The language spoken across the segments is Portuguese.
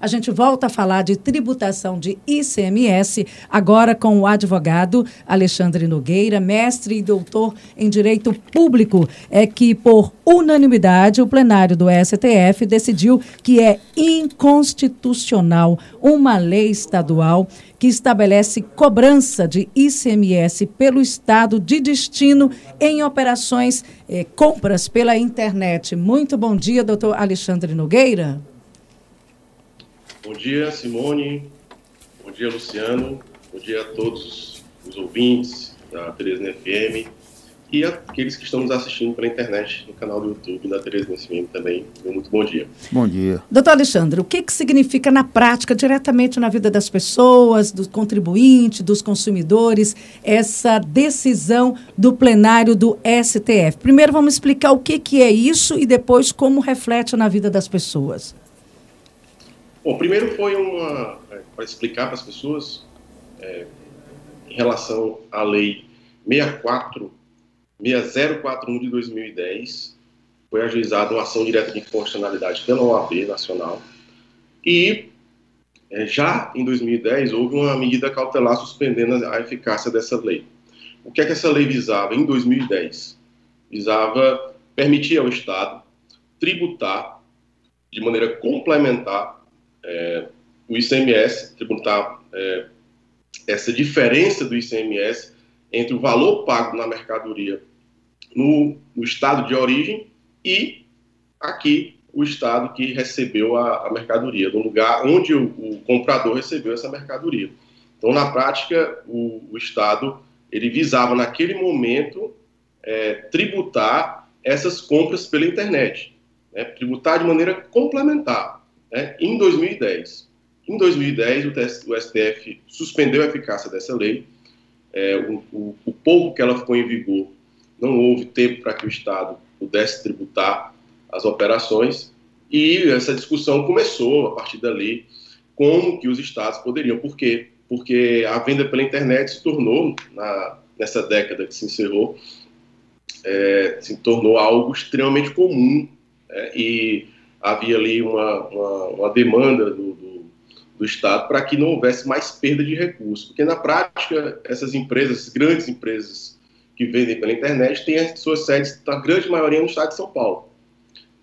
A gente volta a falar de tributação de ICMS, agora com o advogado Alexandre Nogueira, mestre e doutor em Direito Público, é que, por unanimidade, o plenário do STF decidiu que é inconstitucional uma lei estadual que estabelece cobrança de ICMS pelo Estado de destino em operações eh, compras pela internet. Muito bom dia, doutor Alexandre Nogueira. Bom dia, Simone. Bom dia, Luciano. Bom dia a todos os ouvintes da Teresina FM e aqueles que estão nos assistindo pela internet no canal do YouTube da Teresina FM também. Muito bom dia. Bom dia. Doutor Alexandre, o que, que significa na prática, diretamente na vida das pessoas, dos contribuintes, dos consumidores, essa decisão do plenário do STF? Primeiro vamos explicar o que, que é isso e depois como reflete na vida das pessoas. Bom, primeiro foi uma é, para explicar para as pessoas é, em relação à lei 64 6041 de 2010 foi ajuizada uma ação direta de inconstitucionalidade pela OAB nacional e é, já em 2010 houve uma medida cautelar suspendendo a eficácia dessa lei. O que é que essa lei visava em 2010? Visava permitir ao Estado tributar de maneira complementar é, o ICMS, tributar é, essa diferença do ICMS entre o valor pago na mercadoria no, no estado de origem e aqui o estado que recebeu a, a mercadoria, no lugar onde o, o, comprador recebeu essa mercadoria. Então, na prática, o, o estado ele visava naquele momento é, tributar essas compras pela internet, né, tributar de maneira complementar né, em 2010. Em 2010, o, STF suspendeu a eficácia dessa lei. É, o, o, o, pouco que ela ficou em vigor, não houve tempo para que o Estado pudesse tributar as operações. E essa discussão começou a partir dali, como que os Estados poderiam. Por quê? Porque a venda pela internet se tornou, na, nessa década que se encerrou, é, se tornou algo extremamente comum. É, e havia ali uma, uma, uma demanda do, do, do Estado para que não houvesse mais perda de recursos, porque na prática essas empresas, grandes empresas que vendem pela internet, têm as suas sedes, a grande maioria no Estado de São Paulo.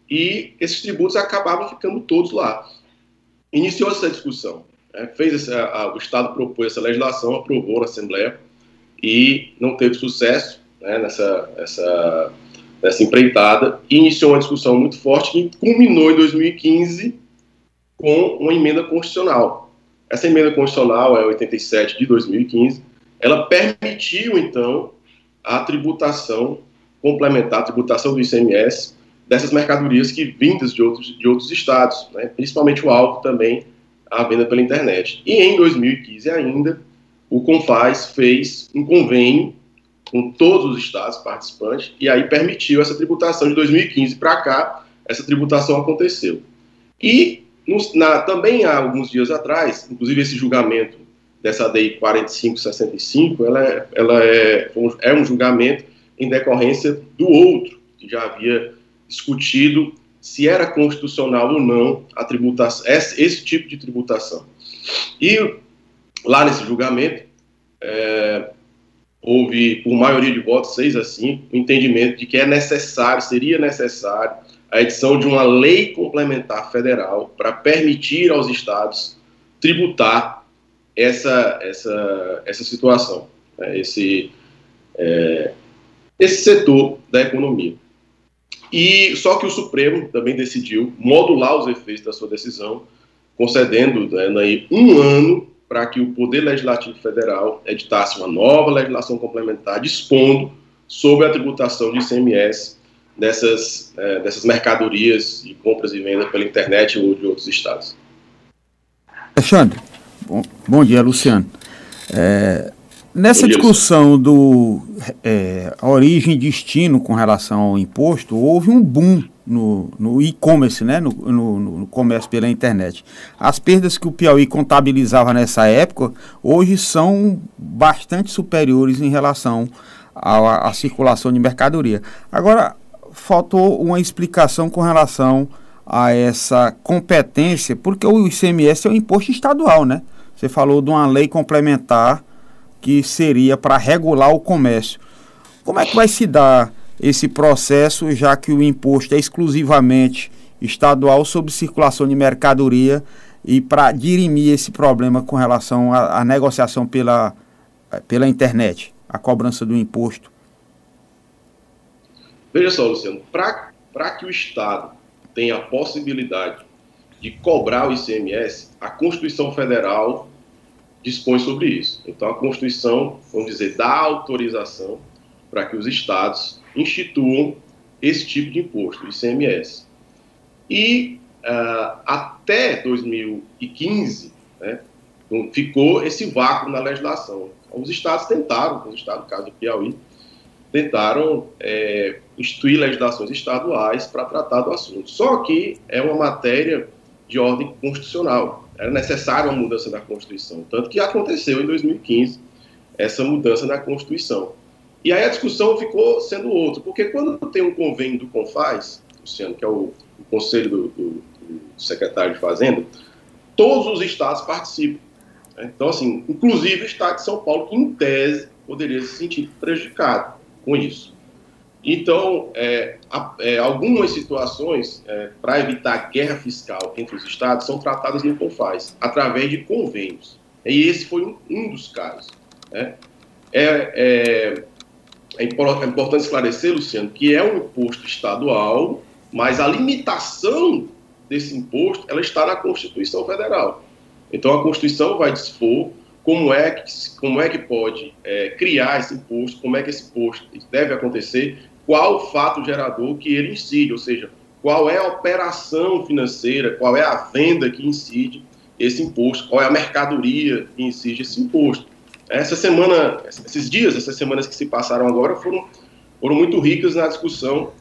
E esses tributos acabavam ficando todos lá. Iniciou essa discussão, né? fez essa, a, o Estado propôs essa legislação, aprovou na Assembleia e não teve sucesso né, nessa essa, dessa empreitada e iniciou uma discussão muito forte que culminou em 2015 com uma emenda constitucional. Essa emenda constitucional é 87 de 2015. Ela permitiu, então, a tributação complementar, a tributação do ICMS dessas mercadorias que vindas de outros, de outros estados, né? principalmente o álcool também, a venda pela internet. E em 2015 ainda, o Confaz fez um convênio com todos os estados participantes, e aí permitiu essa tributação de 2015 para cá, essa tributação aconteceu. E na, também há alguns dias atrás, inclusive esse julgamento dessa DI 4565, ela, é, ela é, é um julgamento em decorrência do outro, que já havia discutido se era constitucional ou não a tributação, esse, esse tipo de tributação. E lá nesse julgamento, é, houve, por maioria de votos, 6 a 5, o entendimento de que é necessário, seria necessário, a edição de uma lei complementar federal para permitir aos estados tributar essa, essa, essa situação, né, esse, é, esse setor da economia. E só que o Supremo também decidiu modular os efeitos da sua decisão, concedendo né, um ano para que o Poder Legislativo Federal editasse uma nova legislação complementar dispondo sobre a tributação de ICMS dessas, é, dessas mercadorias de compras e vendas pela internet ou de outros estados. Alexandre, bom, bom dia, Luciano. É, nessa discussão do é, origem e destino com relação ao imposto, houve um boom no, no e-commerce, né? No, no, no, comércio pela internet. As perdas que o Piauí contabilizava nessa época, hoje são bastante superiores em relação à, à circulação de mercadoria. Agora, faltou uma explicação com relação a essa competência, porque o ICMS é um imposto estadual, né? Você falou de uma lei complementar que seria para regular o comércio. Como é que vai se dar esse processo, já que o imposto é exclusivamente estadual sobre circulação de mercadoria e para dirimir esse problema com relação à, à negociação pela, pela internet, a cobrança do imposto? Veja só, Luciano, para que o Estado tenha a possibilidade de cobrar o ICMS, a Constituição Federal dispõe sobre isso. Então, a Constituição, vamos dizer, dá autorização para que os estados instituam esse tipo de imposto, o ICMS. E uh, até 2015, né, ficou esse vácuo na legislação. Os estados tentaram, os estados, no caso do Piauí, tentaram é, instituir legislações estaduais para tratar do assunto. Só que é uma matéria de ordem constitucional. Era necessária uma mudança na Constituição. Tanto que aconteceu em 2015 essa mudança na Constituição. E aí a discussão ficou sendo outra, porque quando tem um convênio do CONFAS, Luciano, que é o, o conselho do, do, do, secretário de Fazenda, todos os estados participam. Né? Então, assim, inclusive o estado de São Paulo, que em tese poderia se sentir prejudicado com isso. Então, é, é, algumas situações, é, para evitar guerra fiscal entre os estados, são tratadas no CONFAS, através de convênios. E esse foi um, um dos casos. Né? É, é, é, importante esclarecer, Luciano, que é um imposto estadual, mas a limitação desse imposto ela está na Constituição Federal. Então, a Constituição vai dispor como é que, como é que pode é, criar esse imposto, como é que esse imposto deve acontecer, qual o fato gerador que ele incide, ou seja, qual é a operação financeira, qual é a venda que incide esse imposto, qual é a mercadoria que incide esse imposto. Essa semana, esses dias, essas semanas que se passaram agora foram, foram muito ricas na discussão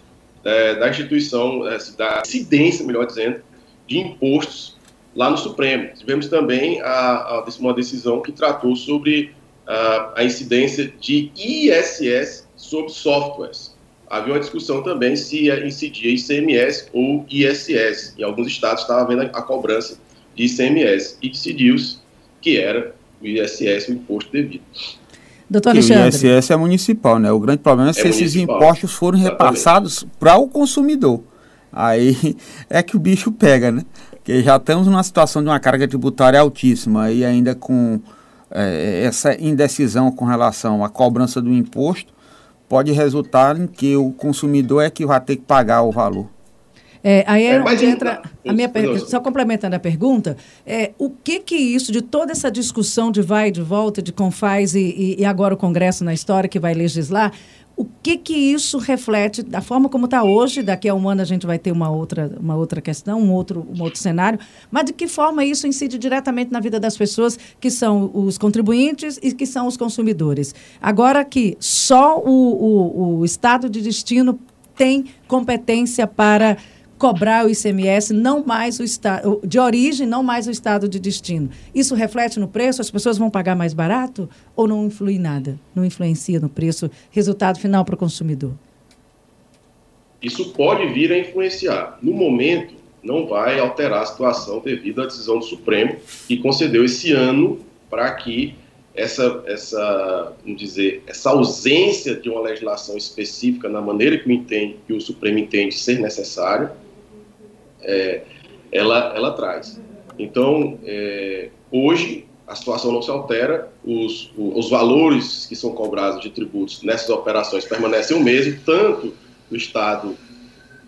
é, da instituição, é, da incidência, melhor dizendo, de impostos lá no Supremo. Tivemos também a, a, uma decisão que tratou sobre a, a incidência de ISS sobre softwares. Havia uma discussão também se incidia ICMS ou ISS. Em alguns estados estava havendo a cobrança de ICMS e decidiu-se que era o ISS o imposto devido. Doutor Alexandre. O ISS é municipal, né? O grande problema é, é se esses impostos forem repassados para o consumidor. Aí é que o bicho pega, né? que já estamos numa situação de uma carga tributária altíssima e ainda com é, essa indecisão com relação à cobrança do imposto, pode resultar em que o consumidor é que vai ter que pagar o valor. É, aí é, entra a minha só complementando a pergunta, é, o que que isso de toda essa discussão de vai e de volta de Confaz e, e, e agora o Congresso na história que vai legislar, o que que isso reflete da forma como está hoje? Daqui a um ano a gente vai ter uma outra, uma outra questão, um outro, um outro cenário. Mas de que forma isso incide diretamente na vida das pessoas que são os contribuintes e que são os consumidores? Agora que só o, o, o estado de destino tem competência para cobrar o ICMS, não mais o estado de origem, não mais o estado de destino. Isso reflete no preço? As pessoas vão pagar mais barato ou não influi nada? Não influencia no preço, resultado final para o consumidor? Isso pode vir a influenciar. No momento, não vai alterar a situação devido à decisão do Supremo que concedeu esse ano para que essa, essa, vamos dizer, essa ausência de uma legislação específica na maneira que entende, que o Supremo entende ser necessário, é, ela, ela traz. Então, é, hoje, a situação não se altera, os, os valores que são cobrados de tributos nessas operações permanecem o mesmo, tanto do estado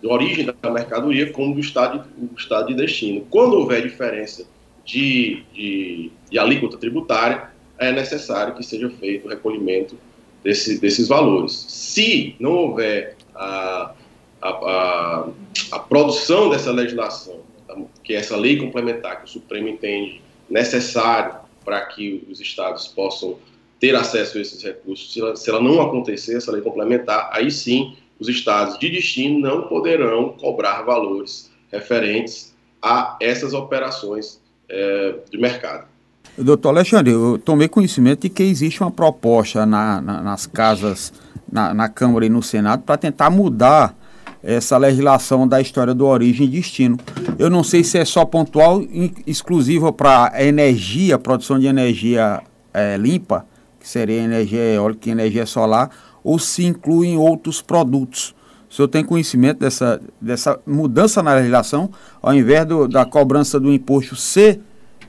de origem da mercadoria como do estado, do estado de destino. Quando houver diferença de, de, de alíquota tributária, é necessário que seja feito o recolhimento desse, desses valores. Se não houver a, a, a, a produção dessa legislação, tá? que é essa lei complementar que o Supremo entende necessário para que os estados possam ter acesso a esses recursos, se ela, se ela não acontecer, essa lei complementar, aí sim os estados de destino não poderão cobrar valores referentes a essas operações é, de mercado. Doutor Alexandre, eu tomei conhecimento de que existe uma proposta na, na, nas casas, na, na Câmara e no Senado para tentar mudar essa legislação da história do origem e destino. Eu não sei se é só pontual, exclusivo para energia, produção de energia é, limpa, que seria energia eólica e energia solar, ou se incluem outros produtos. O senhor tem conhecimento dessa, dessa mudança na legislação, ao invés do, da cobrança do imposto ser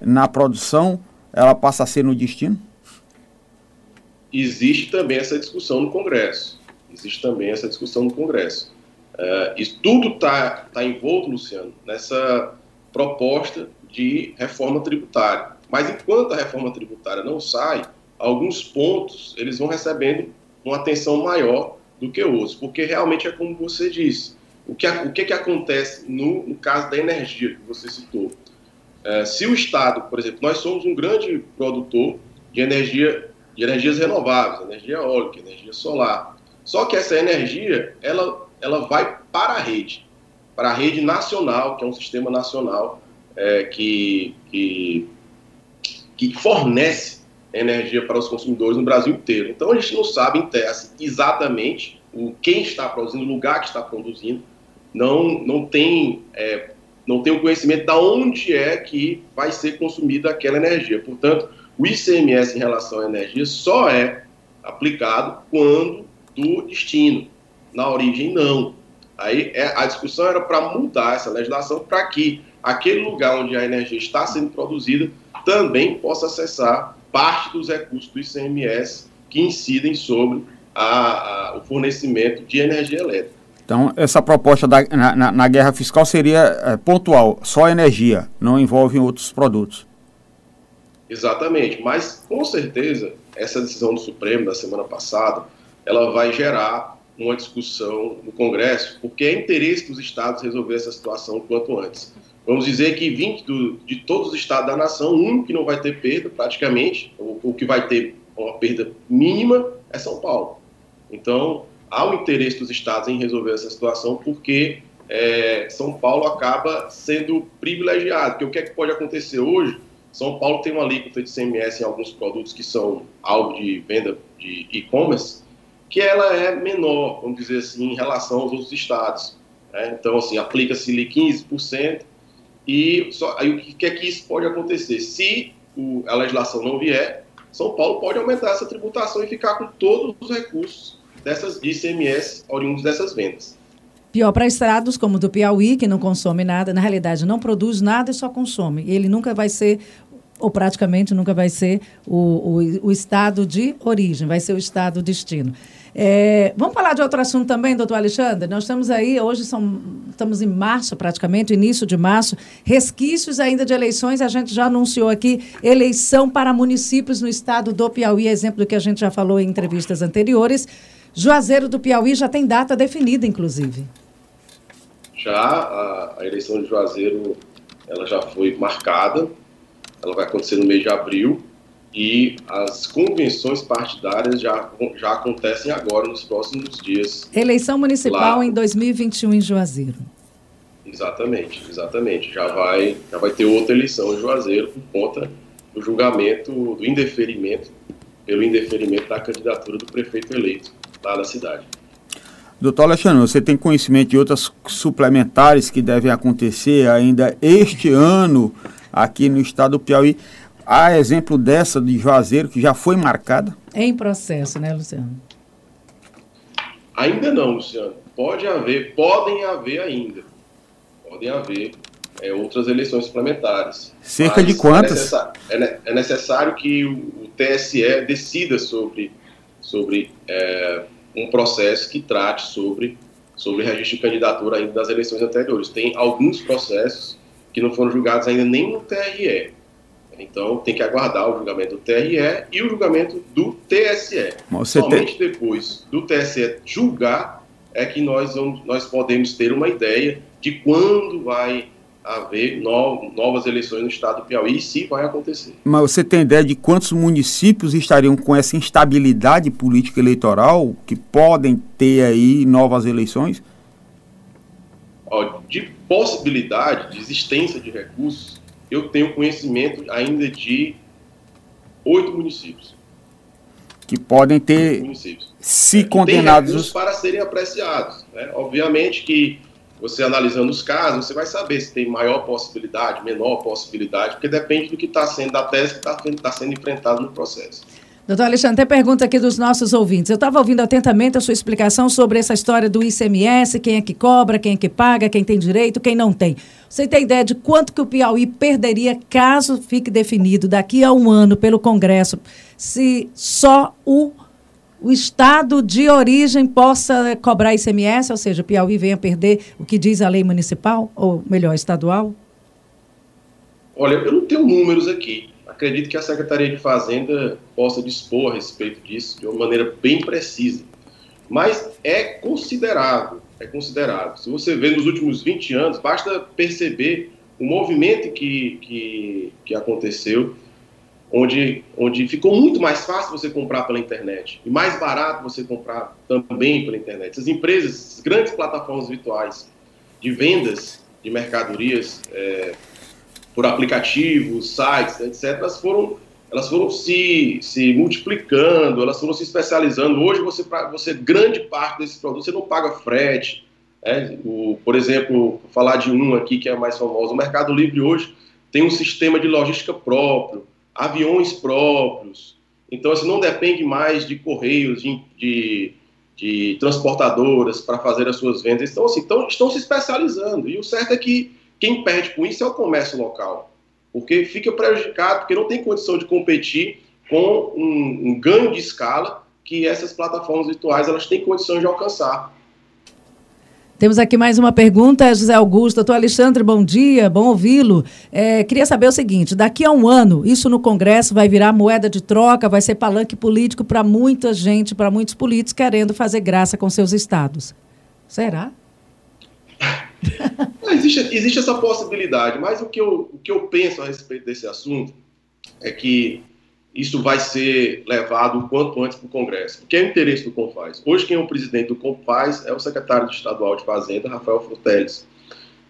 na produção, ela passa a ser no destino? Existe também essa discussão no Congresso. Existe também essa discussão no Congresso. Uh, isso tudo está tá envolto, Luciano, nessa proposta de reforma tributária. Mas enquanto a reforma tributária não sai, alguns pontos eles vão recebendo uma atenção maior do que outros, porque realmente é como você disse. O que, o que, que acontece no, no caso da energia que você citou? É, se o Estado, por exemplo, nós somos um grande produtor de energia de energias renováveis, energia eólica, energia solar. Só que essa energia, ela, ela vai para a rede, para a rede nacional, que é um sistema nacional é, que, que, que fornece energia para os consumidores no Brasil inteiro. Então a gente não sabe exatamente o quem está produzindo, o lugar que está produzindo, não, não tem é, não tem o conhecimento de onde é que vai ser consumida aquela energia. Portanto, o ICMS em relação à energia só é aplicado quando do destino. Na origem, não. Aí é, a discussão era para mudar essa legislação para que aquele lugar onde a energia está sendo produzida também possa acessar parte dos recursos do ICMS que incidem sobre a, a, o fornecimento de energia elétrica. Então, essa proposta da, na, na, guerra fiscal seria é, pontual, só energia, não envolve outros produtos. Exatamente, mas com certeza essa decisão do Supremo da semana passada, ela vai gerar uma discussão no Congresso, porque é interesse dos estados resolver essa situação o quanto antes. Vamos dizer que 20 do, de todos os estados da nação, um que não vai ter perda praticamente, o que vai ter uma perda mínima é São Paulo. Então, há o interesse dos estados em resolver essa situação, porque é, São Paulo acaba sendo privilegiado. Porque o que é que pode acontecer hoje? São Paulo tem uma alíquota de CMS em alguns produtos que são alvo de venda de e-commerce, que ela é menor, vamos dizer assim, em relação aos outros estados. Né? Então, assim, aplica-se ali 15%, e só, aí o que é que isso pode acontecer? Se o, a legislação não vier, São Paulo pode aumentar essa tributação e ficar com todos os recursos dessas ICMS oriundos dessas vendas. Pior para estados como o do Piauí, que não consome nada, na realidade não produz nada e só consome. Ele nunca vai ser, ou praticamente nunca vai ser, o, o, o estado de origem, vai ser o estado destino. É, vamos falar de outro assunto também, doutor Alexandre? Nós estamos aí, hoje são, estamos em março praticamente, início de março, resquícios ainda de eleições, a gente já anunciou aqui eleição para municípios no estado do Piauí, exemplo do que a gente já falou em entrevistas anteriores. Juazeiro do Piauí já tem data definida, inclusive. Já a, a eleição de Juazeiro, ela já foi marcada, ela vai acontecer no mês de abril, e as convenções partidárias já, já acontecem agora, nos próximos dias. Eleição municipal lá. em 2021 em Juazeiro. Exatamente, exatamente. Já vai, já vai ter outra eleição em Juazeiro por conta do julgamento, do indeferimento, pelo indeferimento da candidatura do prefeito eleito lá da cidade. Doutor Alexandre, você tem conhecimento de outras suplementares que devem acontecer ainda este ano aqui no estado do Piauí? Há exemplo dessa de Juazeiro que já foi marcada? Em processo, né, Luciano? Ainda não, Luciano. Pode haver, podem haver ainda. Podem haver é, outras eleições suplementares. Cerca de quantas? É necessário, é, é necessário que o, o, TSE decida sobre, sobre é, um processo que trate sobre, sobre registro de candidatura ainda das eleições anteriores. Tem alguns processos que não foram julgados ainda nem no TRE. Então tem que aguardar o julgamento do TRE e o julgamento do TSE. Somente tem... depois do TSE julgar é que nós, vamos, nós podemos ter uma ideia de quando vai haver no, novas eleições no estado do Piauí e se vai acontecer. Mas você tem ideia de quantos municípios estariam com essa instabilidade política eleitoral que podem ter aí novas eleições? Ó, de possibilidade de existência de recursos, eu tenho conhecimento ainda de oito municípios. que podem ter se condenados para serem apreciados. Né? Obviamente que você analisando os casos, você vai saber se tem maior possibilidade, menor possibilidade, porque depende do que está sendo, da tese que está tá sendo enfrentado no processo. Doutor Alexandre, tem pergunta aqui dos nossos ouvintes. Eu estava ouvindo atentamente a sua explicação sobre essa história do ICMS, quem é que cobra, quem é que paga, quem tem direito, quem não tem. Você tem ideia de quanto que o Piauí perderia caso fique definido daqui a um ano pelo Congresso, se só o o estado de origem possa cobrar ICMS, ou seja, Piauí venha perder o que diz a lei municipal, ou melhor, estadual? Olha, eu não tenho números aqui. Acredito que a Secretaria de Fazenda possa dispor a respeito disso de uma maneira bem precisa. Mas é considerável, é considerável. Se você vê nos últimos 20 anos, basta perceber o movimento que, que, que aconteceu onde, onde ficou muito mais fácil você comprar pela internet e mais barato você comprar também pela internet. Essas empresas, essas grandes plataformas virtuais de vendas de mercadorias é, por aplicativos, sites, etc., elas foram, elas foram se, se multiplicando, elas foram se especializando. Hoje, você, você grande parte desses produtos, você não paga frete. É, o, por exemplo, falar de um aqui que é mais famoso, o Mercado Livre hoje tem um sistema de logística próprio, aviões próprios. Então, assim, não depende mais de correios, de, de, de transportadoras para fazer as suas vendas. Então, assim, então, estão se especializando. E o certo é que quem perde com isso é o comércio local, porque fica prejudicado, porque não tem condição de competir com um, um ganho de escala que essas plataformas virtuais elas têm condição de alcançar. Temos aqui mais uma pergunta, José Augusto. Doutor Alexandre, bom dia, bom ouvi-lo. É, queria saber o seguinte: daqui a um ano, isso no Congresso vai virar moeda de troca, vai ser palanque político para muita gente, para muitos políticos querendo fazer graça com seus estados. Será? Existe, existe essa possibilidade, mas o que, eu, o que eu penso a respeito desse assunto é que isso vai ser levado o quanto antes para o Congresso, porque é o interesse do Confaz. Hoje, quem é o presidente do Confaz é o secretário estadual de Fazenda, Rafael Fruteles.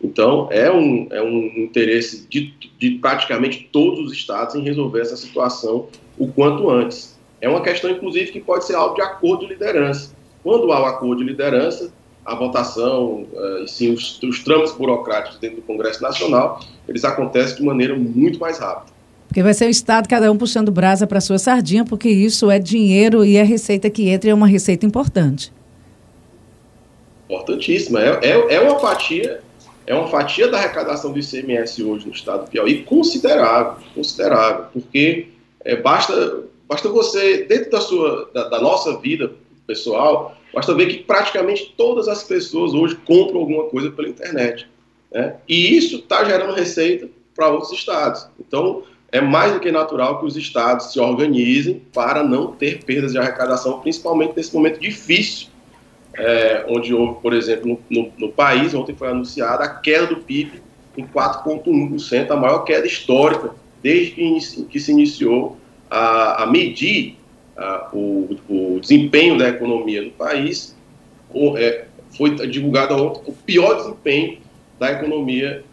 Então, é um, é um interesse de, de praticamente todos os estados em resolver essa situação o quanto antes. É uma questão, inclusive, que pode ser algo de acordo de liderança. Quando há o acordo de liderança, a votação, uh, e sim os, os trâmites burocráticos dentro do Congresso Nacional, eles acontecem de maneira muito mais rápida. Porque vai ser o Estado, cada um puxando brasa para sua sardinha, porque isso é dinheiro e a receita que entra é uma receita importante. Importantíssima. É, é, é, uma fatia, é uma fatia da arrecadação do ICMS hoje no Estado do Piauí considerável, considerável, porque é, basta, basta você, dentro da, sua, da, da nossa vida pessoal, basta ver que praticamente todas as pessoas hoje compram alguma coisa pela internet. Né? E isso está gerando receita para outros estados. Então, é mais do que natural que os estados se organizem para não ter perdas de arrecadação, principalmente nesse momento difícil, é, onde houve, por exemplo, no, no, no, país, ontem foi anunciada a queda do PIB em 4,1%, a maior queda histórica desde que, que se iniciou a, a medir o, o, desempenho da economia do país. O, é, foi divulgado ontem o pior desempenho da economia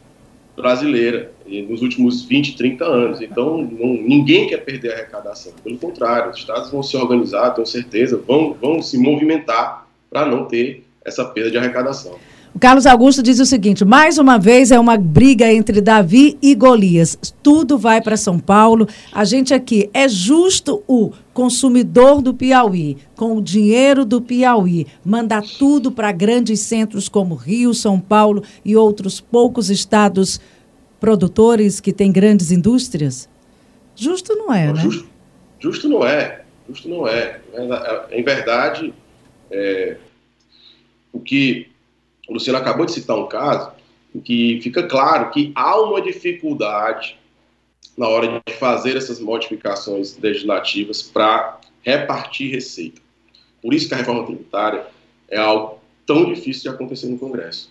brasileira nos últimos 20, 30 anos. Então, não, ninguém quer perder a arrecadação. Pelo contrário, os estados vão se organizar, tenho certeza, vão, vão se movimentar para não ter essa perda de arrecadação. O Carlos Augusto diz o seguinte: mais uma vez é uma briga entre Davi e Golias. Tudo vai para São Paulo. A gente aqui é justo o consumidor do Piauí, com o dinheiro do Piauí, mandar tudo para grandes centros como Rio, São Paulo e outros poucos estados produtores que têm grandes indústrias? Justo não é, não, né? Justo, justo, não é. Justo não é. Em verdade, é, o que o Luciano acabou de citar um caso em que fica claro que há uma dificuldade na hora de fazer essas modificações legislativas para repartir receita. Por isso que a reforma tributária é algo tão difícil de acontecer no Congresso.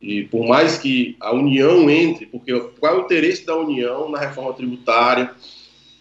E por mais que a União entre, porque qual é o interesse da União na reforma tributária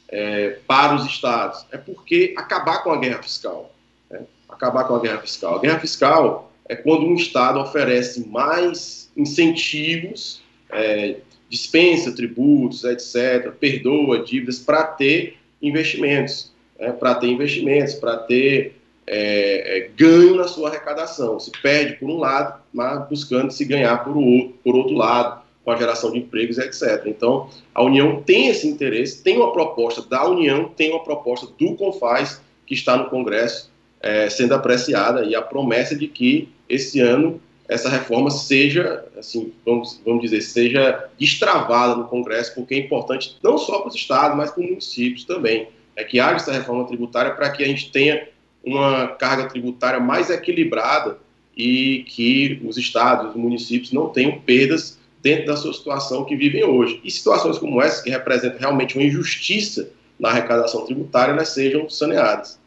é, para os estados? É porque acabar com a guerra fiscal. Né? Acabar com a guerra fiscal. A guerra fiscal é quando um estado oferece mais incentivos, é, dispensa tributos, etc., perdoa dívidas para ter investimentos. né, para ter investimentos, para ter é, é, ganho na sua arrecadação. Se perde por um lado, mas buscando se ganhar por, outro, por outro lado, com a geração de empregos, etc. Então, a União tem esse interesse, tem uma proposta da União, tem uma proposta do Confaz, que está no Congresso, é, sendo apreciada, e a promessa de que esse ano essa reforma seja, assim, vamos, vamos dizer, seja destravada no Congresso, porque é importante não só para os estados, mas para os municípios também, é que haja essa reforma tributária para que a gente tenha uma carga tributária mais equilibrada e que os estados, os municípios não tenham perdas dentro da sua situação que vivem hoje. E situações como essa, que representam realmente uma injustiça na arrecadação tributária, elas sejam saneadas.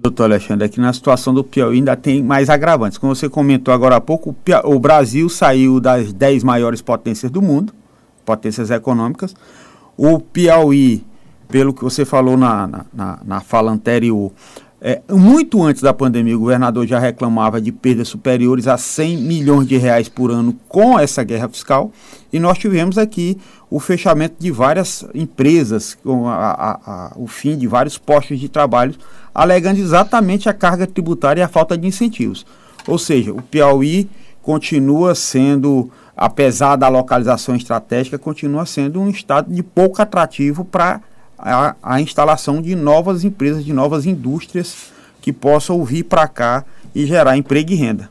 Doutor Alexandre, aqui na situação do Piauí ainda tem mais agravantes. Como você comentou agora há pouco, o Brasil saiu das 10 maiores potências do mundo, potências econômicas. O Piauí, pelo que você falou na, na, na fala anterior, é, muito antes da pandemia, o governador já reclamava de perdas superiores a 100 milhões de reais por ano com essa guerra fiscal. E nós tivemos aqui o fechamento de várias empresas, com a, a, a, o fim de vários postos de trabalho, alegando exatamente a carga tributária e a falta de incentivos. Ou seja, o Piauí continua sendo, apesar da localização estratégica, continua sendo um estado de pouco atrativo para a, a instalação de novas empresas, de novas indústrias que possam vir para cá e gerar emprego e renda.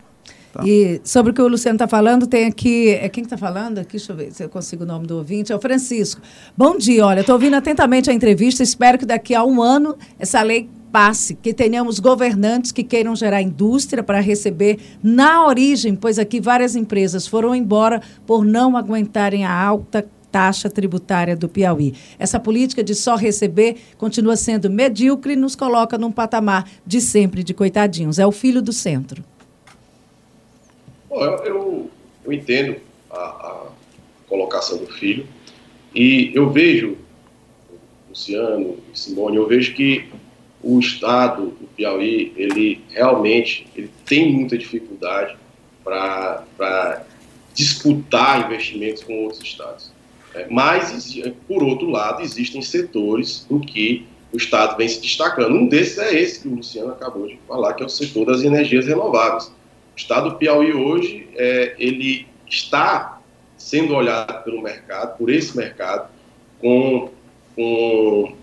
Tá. E sobre o que o Luciano está falando, tem aqui. É quem está falando aqui? Deixa eu ver se eu consigo o nome do ouvinte. É o Francisco. Bom dia, olha, estou ouvindo atentamente a entrevista. Espero que daqui a um ano essa lei passe, que tenhamos governantes que queiram gerar indústria para receber na origem, pois aqui várias empresas foram embora por não aguentarem a alta taxa tributária do Piauí. Essa política de só receber continua sendo medíocre e nos coloca num patamar de sempre de coitadinhos. É o filho do centro. Bom, eu, eu, eu entendo a, a, colocação do filho e eu vejo, Luciano e Simone, eu vejo que o Estado do Piauí, ele realmente ele tem muita dificuldade para disputar investimentos com outros estados. É, mas, por outro lado, existem setores em que o Estado vem se destacando. Um desses é esse que o Luciano acabou de falar, que é o setor das energias renováveis. O Estado do Piauí hoje, é, ele está sendo olhado pelo mercado, por esse mercado, com, com,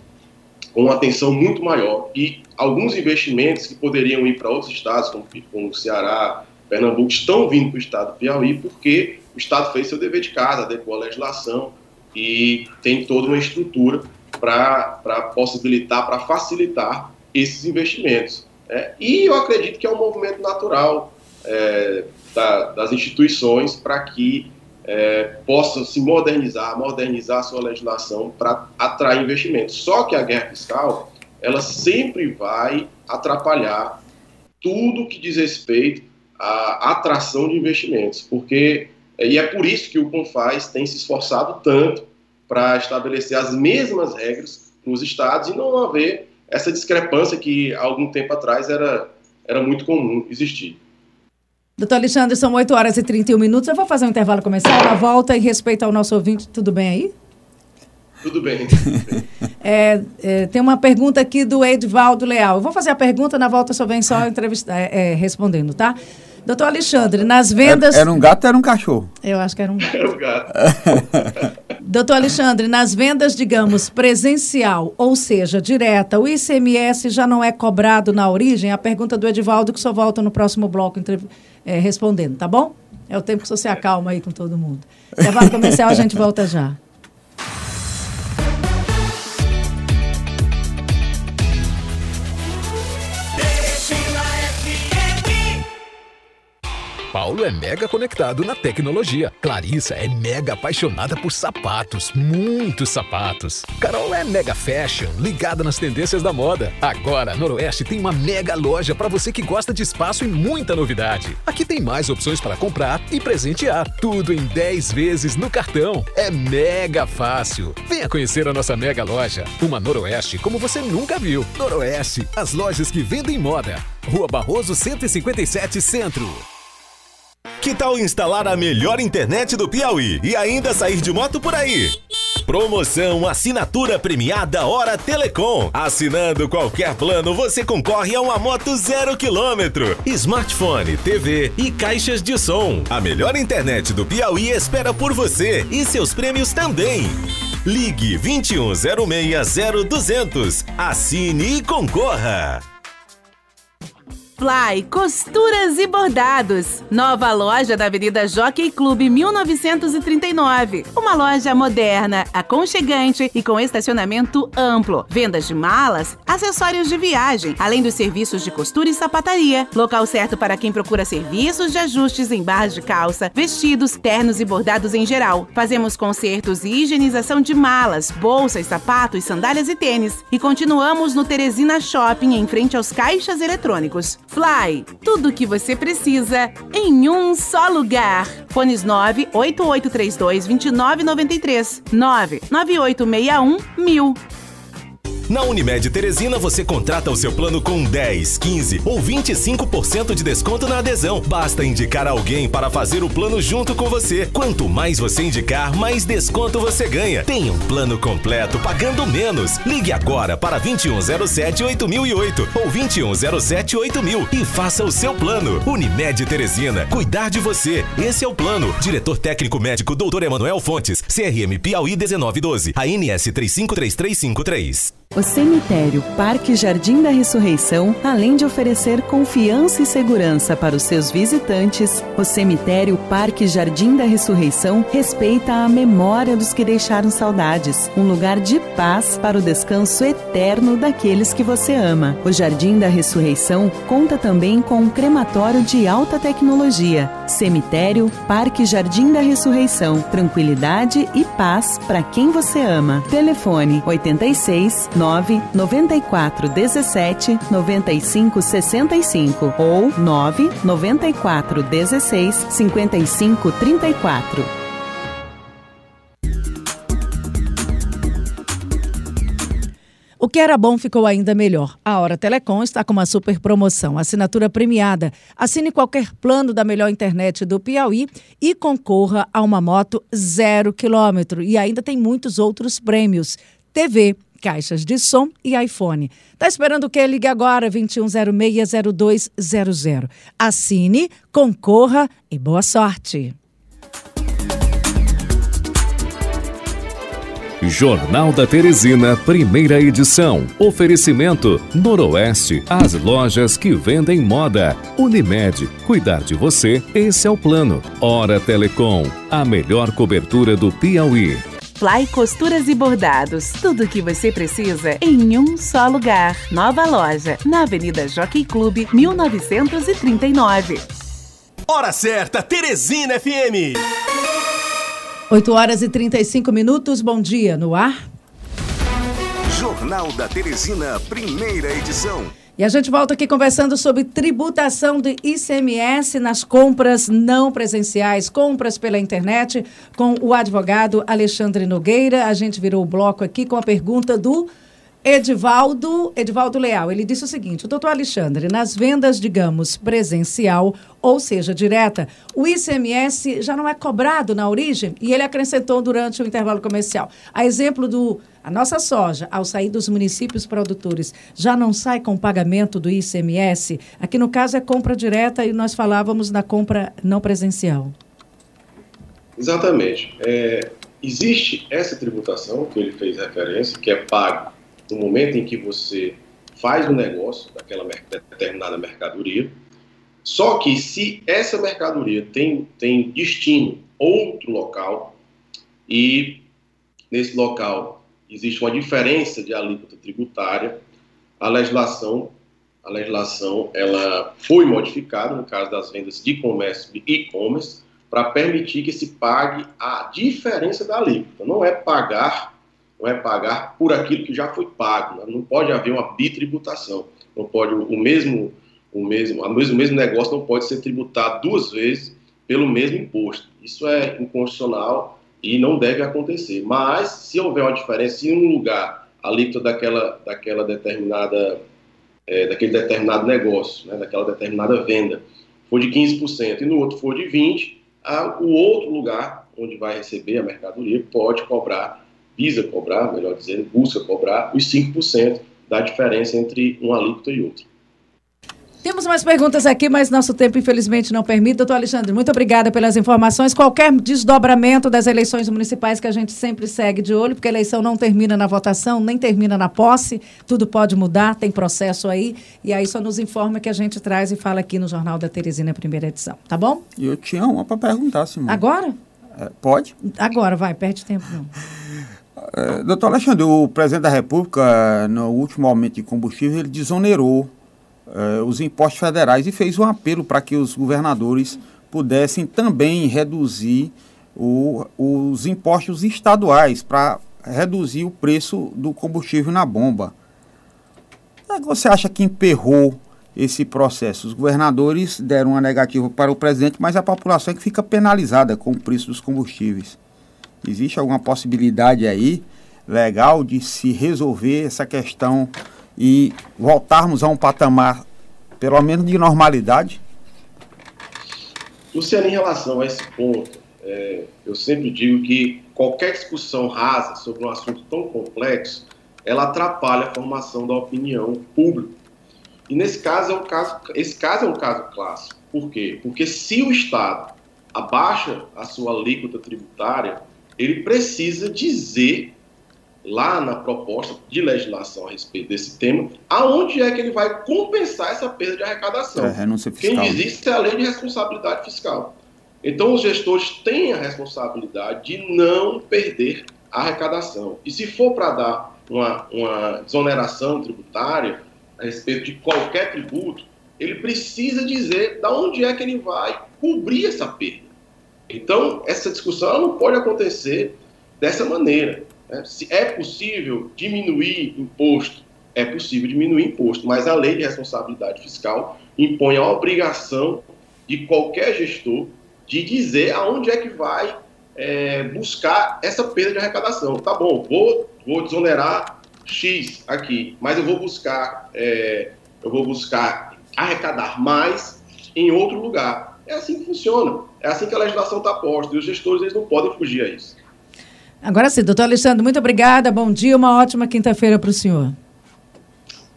com uma atenção muito maior. E alguns investimentos que poderiam ir para outros estados, como, como Ceará, Pernambuco, estão vindo para o Estado do Piauí porque o Estado fez seu dever de casa, adequou a legislação e tem toda uma estrutura para possibilitar, para facilitar esses investimentos. É, e eu acredito que é um movimento natural é, da, das instituições para que é, possam se modernizar, modernizar sua legislação para atrair investimentos. Só que a guerra fiscal, ela sempre vai atrapalhar tudo que diz respeito à atração de investimentos, porque e é por isso que o Confaz tem se esforçado tanto para estabelecer as mesmas regras nos estados e não haver essa discrepância que há algum tempo atrás era, era muito comum existir. Doutor Alexandre, são 8 horas e 31 minutos. Eu vou fazer um intervalo comercial na volta em respeito ao nosso ouvinte. Tudo bem aí? Tudo bem. é, é, tem uma pergunta aqui do Edvaldo Leal. Eu vou fazer a pergunta, na volta só vem só entrevista, é, é respondendo, tá? Doutor Alexandre, nas vendas. Era, era um gato ou era um cachorro? Eu acho que era um gato. Era um gato. Doutor Alexandre, nas vendas, digamos, presencial, ou seja, direta, o ICMS já não é cobrado na origem? A pergunta do Edivaldo, que só volta no próximo bloco é, respondendo, tá bom? É o tempo que você se acalma aí com todo mundo. Intervalo comercial, a gente volta já. Paulo é mega conectado na tecnologia. Clarissa é mega apaixonada por sapatos, muitos sapatos. Carol é mega fashion, ligada nas tendências da moda. Agora, Noroeste tem uma mega loja para você que gosta de espaço e muita novidade. Aqui tem mais opções para comprar e presentear. Tudo em 10 vezes no cartão. É mega fácil. Venha conhecer a nossa mega loja. Uma Noroeste como você nunca viu. Noroeste, as lojas que vendem moda. Rua Barroso 157 Centro. Que tal instalar a melhor internet do Piauí e ainda sair de moto por aí? Promoção Assinatura Premiada Hora Telecom. Assinando qualquer plano, você concorre a uma moto zero quilômetro, smartphone, TV e caixas de som. A melhor internet do Piauí espera por você e seus prêmios também. Ligue 21060200. Assine e concorra. Fly Costuras e Bordados. Nova loja da Avenida Jockey Clube 1939. Uma loja moderna, aconchegante e com estacionamento amplo. Vendas de malas, acessórios de viagem, além dos serviços de costura e sapataria. Local certo para quem procura serviços de ajustes em barras de calça, vestidos, ternos e bordados em geral. Fazemos consertos e higienização de malas, bolsas, sapatos, sandálias e tênis. E continuamos no Teresina Shopping, em frente aos caixas eletrônicos. Fly, tudo o que você precisa em um só lugar. Fones 98832 2993 99861 1000. Na Unimed Teresina você contrata o seu plano com 10, 15 ou 25% de desconto na adesão. Basta indicar alguém para fazer o plano junto com você. Quanto mais você indicar, mais desconto você ganha. Tem um plano completo pagando menos. Ligue agora para 2107 8008 ou 2107 8000 e faça o seu plano. Unimed Teresina, cuidar de você. Esse é o plano. Diretor técnico médico Dr. Emanuel Fontes, CRM Piauí 1912, ANS 353353. O cemitério Parque Jardim da Ressurreição, além de oferecer confiança e segurança para os seus visitantes, o cemitério Parque Jardim da Ressurreição respeita a memória dos que deixaram saudades, um lugar de paz para o descanso eterno daqueles que você ama. O Jardim da Ressurreição conta também com um crematório de alta tecnologia. Cemitério Parque Jardim da Ressurreição, tranquilidade e paz para quem você ama. Telefone 86 9 94 17 95 65 ou 9 94 16 55 34. O que era bom ficou ainda melhor. A Hora Telecom está com uma super promoção, assinatura premiada. Assine qualquer plano da melhor internet do Piauí e concorra a uma moto zero quilômetro. E ainda tem muitos outros prêmios. TV, caixas de som e iPhone. Tá esperando o quê? Ligue agora, 21060200. Assine, concorra e boa sorte. Jornal da Teresina, primeira edição. Oferecimento Noroeste, as lojas que vendem moda. Unimed, cuidar de você, esse é o plano. Hora Telecom, a melhor cobertura do Piauí. Fly Costuras e Bordados. Tudo o que você precisa em um só lugar. Nova loja, na Avenida Jockey Clube, 1939. Hora certa, Teresina FM. 8 horas e 35 minutos. Bom dia, no ar. Jornal da Teresina, primeira edição. E a gente volta aqui conversando sobre tributação de ICMS nas compras não presenciais, compras pela internet, com o advogado Alexandre Nogueira. A gente virou o bloco aqui com a pergunta do Edivaldo, Edivaldo Leal, ele disse o seguinte: o doutor Alexandre, nas vendas, digamos, presencial, ou seja, direta, o ICMS já não é cobrado na origem? E ele acrescentou durante o intervalo comercial. A exemplo do. A nossa soja, ao sair dos municípios produtores, já não sai com pagamento do ICMS? Aqui no caso é compra direta e nós falávamos na compra não presencial. Exatamente. É, existe essa tributação que ele fez referência, que é pago no momento em que você faz o um negócio daquela determinada mercadoria. Só que se essa mercadoria tem, tem destino outro local e nesse local existe uma diferença de alíquota tributária, a legislação a legislação ela foi modificada no caso das vendas de comércio e e-commerce para permitir que se pague a diferença da alíquota. Não é pagar não é pagar por aquilo que já foi pago. Não pode haver uma bitributação. Não pode o mesmo o mesmo o mesmo, o mesmo negócio não pode ser tributado duas vezes pelo mesmo imposto. Isso é inconstitucional e não deve acontecer. Mas se houver uma diferença em um lugar a alíquota daquela daquela determinada é, daquele determinado negócio, né, daquela determinada venda, for de 15% e no outro for de 20%, a, o outro lugar onde vai receber a mercadoria pode cobrar visa cobrar, melhor dizendo, busca cobrar os 5% da diferença entre uma alíquota e outra. Temos mais perguntas aqui, mas nosso tempo infelizmente não permite. Doutor Alexandre, muito obrigada pelas informações. Qualquer desdobramento das eleições municipais que a gente sempre segue de olho, porque a eleição não termina na votação, nem termina na posse, tudo pode mudar, tem processo aí. E aí só nos informa que a gente traz e fala aqui no Jornal da Teresina, primeira edição. Tá bom? E eu tinha uma para perguntar, Simone. Agora? É, pode? Agora, vai, perde tempo não. É, doutor Alexandre, o presidente da República, no último aumento de combustível, ele desonerou uh, os impostos federais e fez um apelo para que os governadores pudessem também reduzir o, os impostos estaduais para reduzir o preço do combustível na bomba. É você acha que emperrou esse processo? Os governadores deram uma negativa para o presidente, mas a população é que fica penalizada com o preço dos combustíveis. Existe alguma possibilidade aí legal de se resolver essa questão e voltarmos a um patamar, pelo menos, de normalidade? Luciano, em relação a esse ponto, é, eu sempre digo que qualquer discussão rasa sobre um assunto tão complexo, ela atrapalha a formação da opinião pública. E nesse caso é um caso, esse caso é um caso clássico. Por quê? Porque se o Estado abaixa a sua alíquota tributária, ele precisa dizer lá na proposta de legislação a respeito desse tema, aonde é que ele vai compensar essa perda de arrecadação. É, renúncia fiscal. Quem diz isso é a lei de responsabilidade fiscal. Então, os gestores têm a responsabilidade de não perder a arrecadação. E se for para dar uma, uma desoneração tributária a respeito de qualquer tributo, ele precisa dizer de onde é que ele vai cobrir essa perda. Então, essa discussão não pode acontecer dessa maneira. Né? Se é possível diminuir imposto, é possível diminuir imposto, mas a lei de responsabilidade fiscal impõe a obrigação de qualquer gestor de dizer aonde é que vai é, buscar essa perda de arrecadação. Tá bom, vou, vou desonerar X aqui, mas eu vou buscar, é, eu vou buscar arrecadar mais em outro lugar. É assim que funciona. É assim que a legislação está posta. E os gestores eles não podem fugir a isso. Agora sim, doutor Alexandre, muito obrigada. Bom dia, uma ótima quinta-feira para o senhor.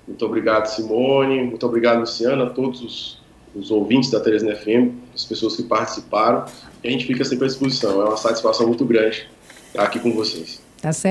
Muito obrigado, Simone. Muito obrigado, Luciana, a todos os, os ouvintes da Teresina FM, as pessoas que participaram. E a gente fica sempre à disposição. É uma satisfação muito grande estar aqui com vocês. Tá certo.